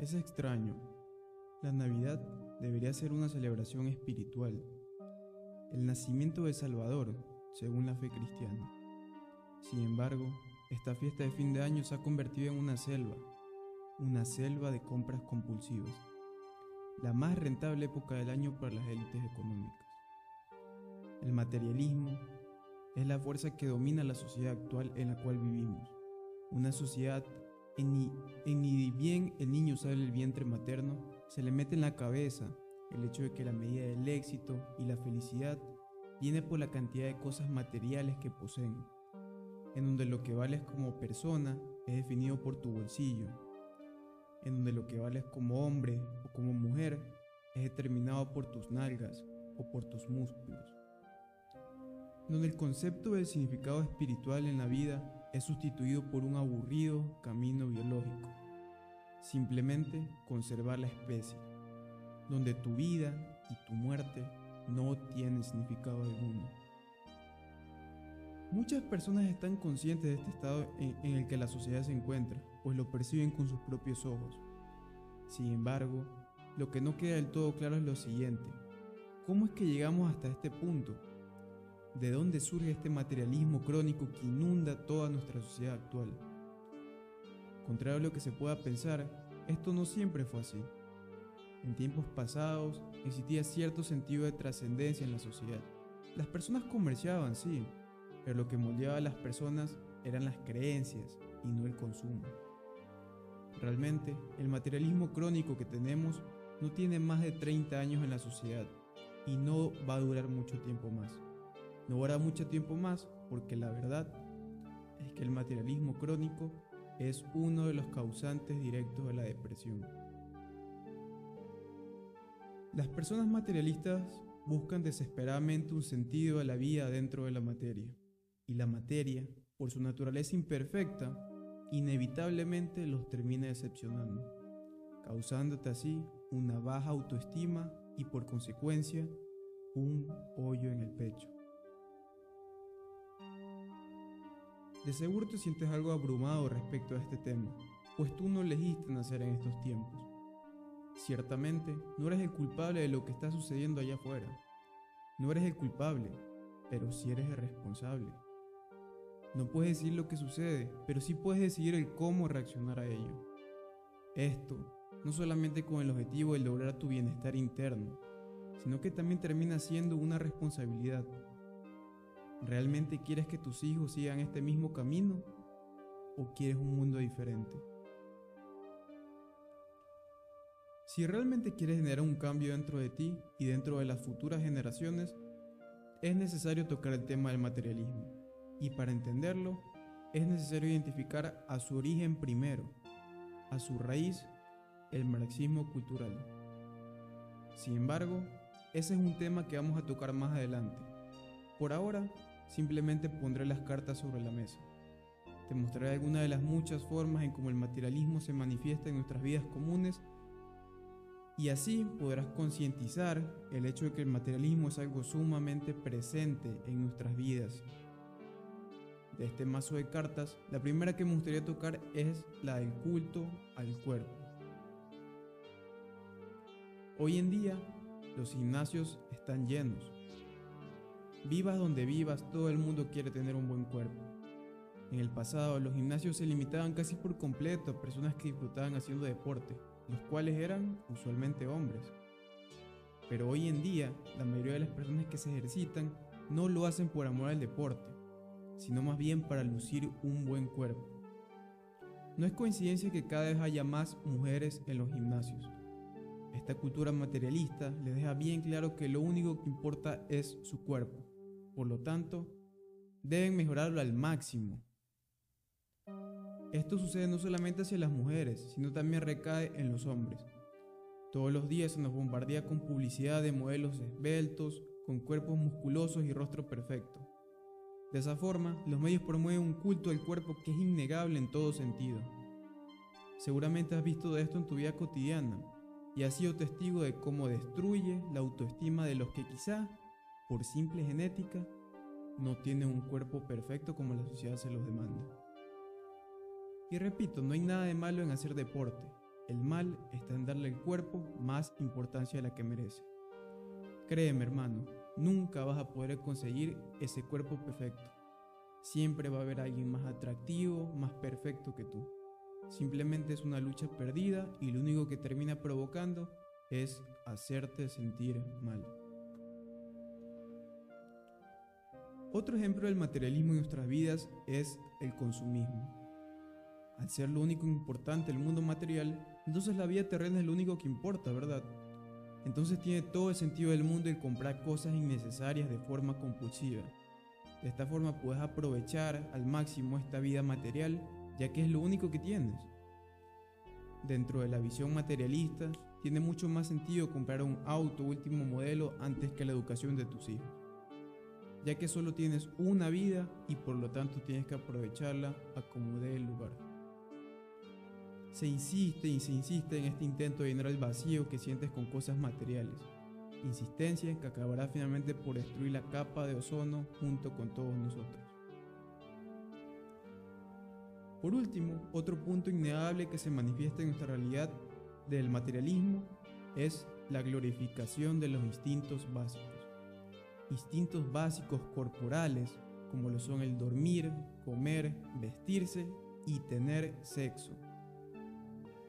Es extraño. La Navidad debería ser una celebración espiritual. El nacimiento de Salvador, según la fe cristiana. Sin embargo, esta fiesta de fin de año se ha convertido en una selva, una selva de compras compulsivas, la más rentable época del año para las élites económicas. El materialismo es la fuerza que domina la sociedad actual en la cual vivimos, una sociedad en ni, bien el niño sale del vientre materno, se le mete en la cabeza el hecho de que la medida del éxito y la felicidad viene por la cantidad de cosas materiales que poseen, en donde lo que vales como persona es definido por tu bolsillo, en donde lo que vales como hombre o como mujer es determinado por tus nalgas o por tus músculos, donde el concepto del significado espiritual en la vida es sustituido por un aburrido camino biológico. Simplemente conservar la especie, donde tu vida y tu muerte no tienen significado alguno. Muchas personas están conscientes de este estado en, el que la sociedad se encuentra, pues lo perciben con sus propios ojos. Sin embargo, lo que no queda del todo claro es lo siguiente. ¿Cómo es que llegamos hasta este punto? De dónde surge este materialismo crónico que inunda toda nuestra sociedad actual. Contrario a lo que se pueda pensar, esto no siempre fue así. En tiempos pasados existía cierto sentido de trascendencia en la sociedad. Las personas comerciaban, sí, pero lo que moldeaba a las personas eran las creencias y no el consumo. Realmente, el materialismo crónico que tenemos no tiene más de 30 años en la sociedad y no va a durar mucho tiempo más. No durará mucho tiempo más porque la verdad es que el materialismo crónico es uno de los causantes directos de la depresión. Las personas materialistas buscan desesperadamente un sentido a la vida dentro de la materia, y la materia, por su naturaleza imperfecta, inevitablemente los termina decepcionando, causándote así una baja autoestima y por consecuencia un hoyo en el pecho. De seguro te sientes algo abrumado respecto a este tema, pues tú no elegiste nacer en estos tiempos. Ciertamente, no eres el culpable de lo que está sucediendo allá afuera. No eres el culpable, pero sí eres el responsable. No puedes decir lo que sucede, pero sí puedes decidir el cómo reaccionar a ello. Esto, no solamente con el objetivo de lograr tu bienestar interno, sino que también termina siendo una responsabilidad ¿Realmente quieres que tus hijos sigan este mismo camino o quieres un mundo diferente? Si realmente quieres generar un cambio dentro de ti y dentro de las futuras generaciones, es necesario tocar el tema del materialismo. Y para entenderlo, es necesario identificar a su origen primero, a su raíz, el marxismo cultural. Sin embargo, ese es un tema que vamos a tocar más adelante. Por ahora, simplemente pondré las cartas sobre la mesa. Te mostraré algunas de las muchas formas en cómo el materialismo se manifiesta en nuestras vidas comunes y así podrás concientizar el hecho de que el materialismo es algo sumamente presente en nuestras vidas. De este mazo de cartas, la primera que me gustaría tocar es la del culto al cuerpo. Hoy en día, los gimnasios están llenos, Vivas donde vivas, todo el mundo quiere tener un buen cuerpo. En el pasado, los gimnasios se limitaban casi por completo a personas que disfrutaban haciendo deporte, los cuales eran usualmente hombres. Pero hoy en día, la mayoría de las personas que se ejercitan no lo hacen por amor al deporte, sino más bien para lucir un buen cuerpo. No es coincidencia que cada vez haya más mujeres en los gimnasios. Esta cultura materialista les deja bien claro que lo único que importa es su cuerpo por lo tanto, deben mejorarlo al máximo. Esto sucede no solamente hacia las mujeres, sino también recae en los hombres. Todos los días se nos bombardea con publicidad de modelos esbeltos, con cuerpos musculosos y rostro perfecto. De esa forma, los medios promueven un culto del cuerpo que es innegable en todo sentido. Seguramente has visto de esto en tu vida cotidiana y has sido testigo de cómo destruye la autoestima de los que quizá por simple genética, no tiene un cuerpo perfecto como la sociedad se los demanda. Y repito, no hay nada de malo en hacer deporte. El mal está en darle al cuerpo más importancia de la que merece. Créeme hermano, nunca vas a poder conseguir ese cuerpo perfecto. Siempre va a haber alguien más atractivo, más perfecto que tú. Simplemente es una lucha perdida y lo único que termina provocando es hacerte sentir mal. Otro ejemplo del materialismo en nuestras vidas es el consumismo. Al ser lo único importante el mundo material, entonces la vida terrena es lo único que importa, ¿verdad? Entonces tiene todo el sentido del mundo el comprar cosas innecesarias de forma compulsiva. De esta forma puedes aprovechar al máximo esta vida material, ya que es lo único que tienes. Dentro de la visión materialista, tiene mucho más sentido comprar un auto último modelo antes que la educación de tus hijos ya que solo tienes una vida y por lo tanto tienes que aprovecharla a como dé el lugar. Se insiste y se insiste en este intento de llenar el vacío que sientes con cosas materiales, insistencia que acabará finalmente por destruir la capa de ozono junto con todos nosotros. Por último, otro punto innegable que se manifiesta en nuestra realidad del materialismo es la glorificación de los instintos básicos instintos básicos corporales como lo son el dormir, comer, vestirse y tener sexo.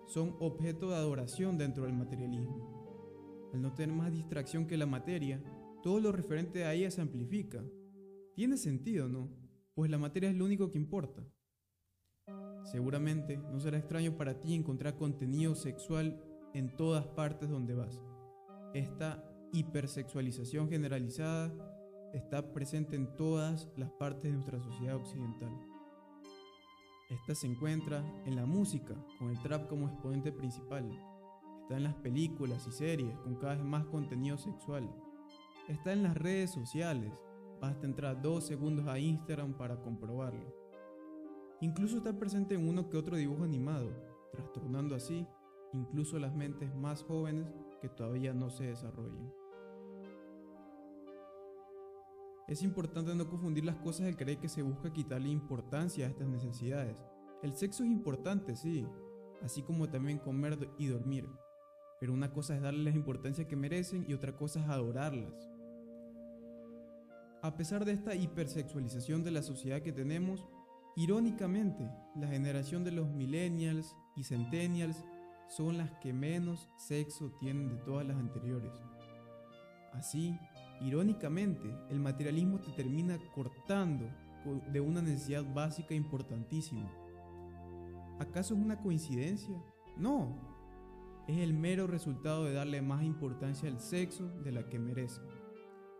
Son objeto de adoración dentro del materialismo. Al no tener más distracción que la materia, todo lo referente a ella se amplifica. Tiene sentido, ¿no? Pues la materia es lo único que importa. Seguramente no será extraño para ti encontrar contenido sexual en todas partes donde vas. Esta hipersexualización generalizada está presente en todas las partes de nuestra sociedad occidental. Esta se encuentra en la música, con el trap como exponente principal. Está en las películas y series, con cada vez más contenido sexual. Está en las redes sociales. Basta entrar dos segundos a Instagram para comprobarlo. Incluso está presente en uno que otro dibujo animado, trastornando así incluso las mentes más jóvenes que todavía no se desarrollan. Es importante no confundir las cosas al creer que se busca quitarle importancia a estas necesidades. El sexo es importante, sí, así como también comer y dormir. Pero una cosa es darles la importancia que merecen y otra cosa es adorarlas. A pesar de esta hipersexualización de la sociedad que tenemos, irónicamente, la generación de los millennials y centennials son las que menos sexo tienen de todas las anteriores. Así, Irónicamente, el materialismo te termina cortando de una necesidad básica importantísima. ¿Acaso es una coincidencia? No. Es el mero resultado de darle más importancia al sexo de la que merece.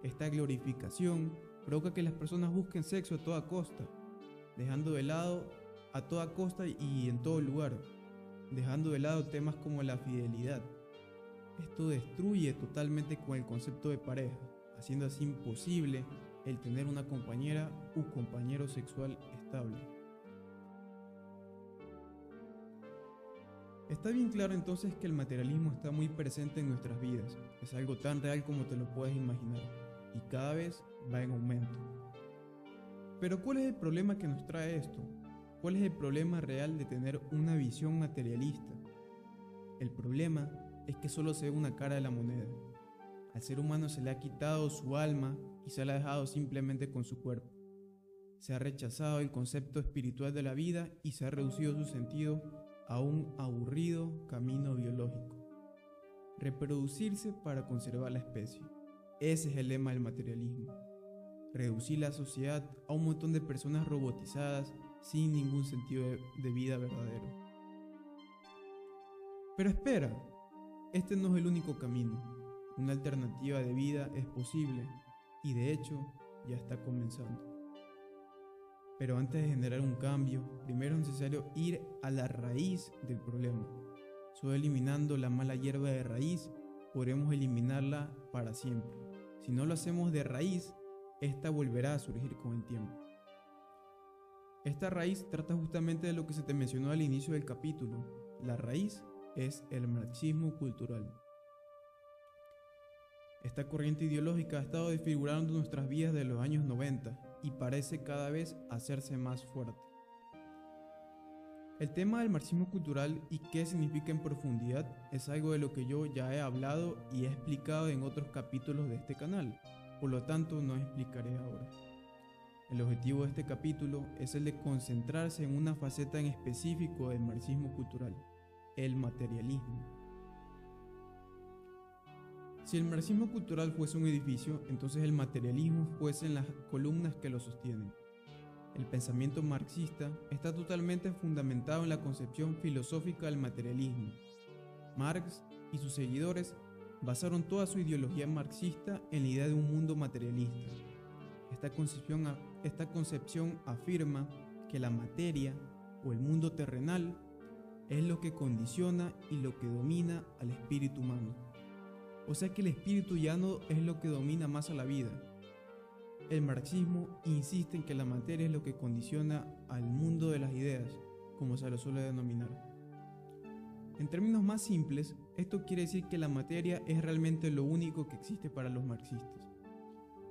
Esta glorificación provoca que las personas busquen sexo a toda costa, dejando de lado a toda costa y en todo lugar, dejando de lado temas como la fidelidad. Esto destruye totalmente con el concepto de pareja haciendo así imposible el tener una compañera u compañero sexual estable. Está bien claro entonces que el materialismo está muy presente en nuestras vidas, es algo tan real como te lo puedes imaginar, y cada vez va en aumento. Pero ¿cuál es el problema que nos trae esto? ¿Cuál es el problema real de tener una visión materialista? El problema es que solo se ve una cara de la moneda, al ser humano se le ha quitado su alma y se le ha dejado simplemente con su cuerpo. Se ha rechazado el concepto espiritual de la vida y se ha reducido su sentido a un aburrido camino biológico. Reproducirse para conservar la especie. Ese es el lema del materialismo. Reducir la sociedad a un montón de personas robotizadas sin ningún sentido de, vida verdadero. Pero espera, este no es el único camino. Una alternativa de vida es posible y de hecho ya está comenzando. Pero antes de generar un cambio, primero es necesario ir a la raíz del problema. Solo eliminando la mala hierba de raíz podremos eliminarla para siempre. Si no lo hacemos de raíz, esta volverá a surgir con el tiempo. Esta raíz trata justamente de lo que se te mencionó al inicio del capítulo. La raíz es el marxismo cultural. Esta corriente ideológica ha estado desfigurando nuestras vidas de los años 90 y parece cada vez hacerse más fuerte. El tema del marxismo cultural y qué significa en profundidad es algo de lo que yo ya he hablado y explicado en otros capítulos de este canal, por lo tanto no explicaré ahora. El objetivo de este capítulo es el de concentrarse en una faceta en específico del marxismo cultural, el materialismo. Si el marxismo cultural fuese un edificio, entonces el materialismo fuesen las columnas que lo sostienen. El pensamiento marxista está totalmente fundamentado en la concepción filosófica del materialismo. Marx y sus seguidores basaron toda su ideología marxista en la idea de un mundo materialista. Esta concepción, esta concepción afirma que la materia o el mundo terrenal es lo que condiciona y lo que domina al espíritu humano. O sea que el espíritu ya no es lo que domina más a la vida, el marxismo insiste en que la materia es lo que condiciona al mundo de las ideas, como se lo suele denominar. En términos más simples, esto quiere decir que la materia es realmente lo único que existe para los marxistas,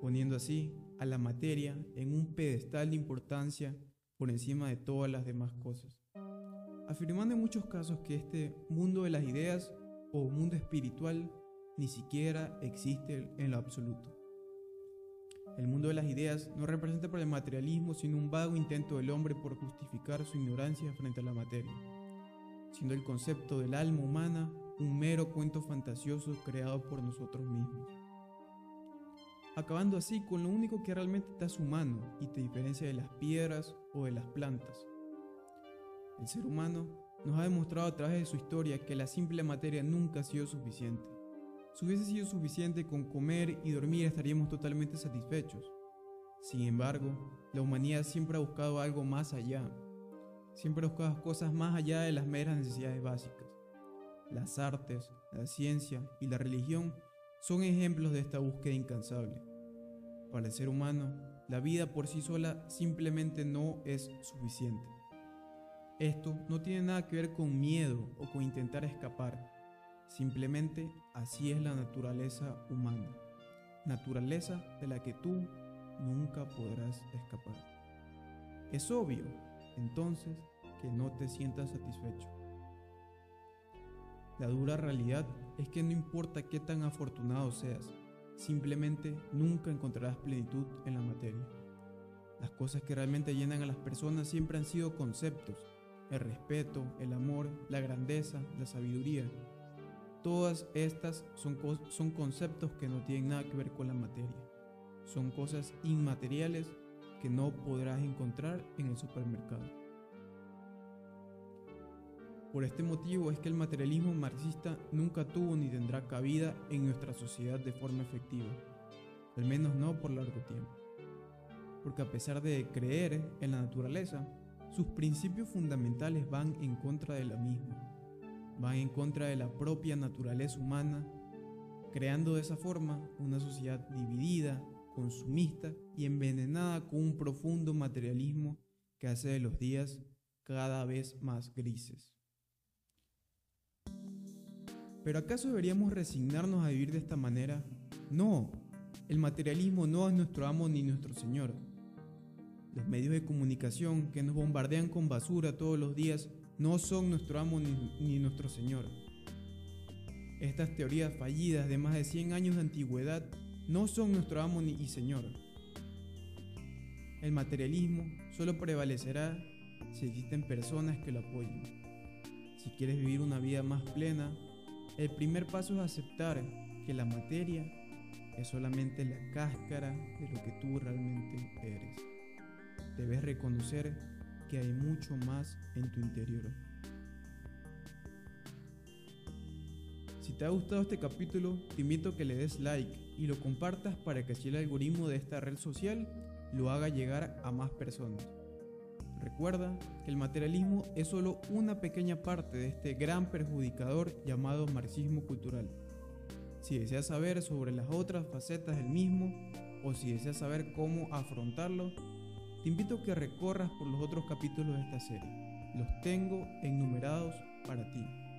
poniendo así a la materia en un pedestal de importancia por encima de todas las demás cosas, afirmando en muchos casos que este mundo de las ideas o mundo espiritual ni siquiera existe en lo absoluto. El mundo de las ideas no representa por el materialismo sino un vago intento del hombre por justificar su ignorancia frente a la materia, siendo el concepto del alma humana un mero cuento fantasioso creado por nosotros mismos. Acabando así con lo único que realmente te hace humano y te diferencia de las piedras o de las plantas. El ser humano nos ha demostrado a través de su historia que la simple materia nunca ha sido suficiente si hubiese sido suficiente con comer y dormir estaríamos totalmente satisfechos. Sin embargo, la humanidad siempre ha buscado algo más allá. Siempre ha buscado cosas más allá de las meras necesidades básicas. Las artes, la ciencia y la religión son ejemplos de esta búsqueda incansable. Para el ser humano, la vida por sí sola simplemente no es suficiente. Esto no tiene nada que ver con miedo o con intentar escapar Simplemente así es la naturaleza humana, naturaleza de la que tú nunca podrás escapar. Es obvio, entonces, que no te sientas satisfecho. La dura realidad es que no importa qué tan afortunado seas, simplemente nunca encontrarás plenitud en la materia. Las cosas que realmente llenan a las personas siempre han sido conceptos, el respeto, el amor, la grandeza, la sabiduría, Todas estas son, son conceptos que no tienen nada que ver con la materia. Son cosas inmateriales que no podrás encontrar en el supermercado. Por este motivo es que el materialismo marxista nunca tuvo ni tendrá cabida en nuestra sociedad de forma efectiva, al menos no por largo tiempo. Porque a pesar de creer en la naturaleza, sus principios fundamentales van en contra de la misma van en contra de la propia naturaleza humana, creando de esa forma una sociedad dividida, consumista y envenenada con un profundo materialismo que hace de los días cada vez más grises. ¿Pero acaso deberíamos resignarnos a vivir de esta manera? No, el materialismo no es nuestro amo ni nuestro señor. Los medios de comunicación que nos bombardean con basura todos los días no son nuestro amo ni, nuestro Señor. Estas teorías fallidas de más de 100 años de antigüedad no son nuestro amo ni Señor. El materialismo solo prevalecerá si existen personas que lo apoyen. Si quieres vivir una vida más plena, el primer paso es aceptar que la materia es solamente la cáscara de lo que tú realmente eres. Debes reconocer que hay mucho más en tu interior. Si te ha gustado este capítulo, te invito a que le des like y lo compartas para que así el algoritmo de esta red social lo haga llegar a más personas. Recuerda que el materialismo es solo una pequeña parte de este gran perjudicador llamado marxismo cultural. Si deseas saber sobre las otras facetas del mismo o si deseas saber cómo afrontarlo, te invito a que recorras por los otros capítulos de esta serie. Los tengo enumerados para ti.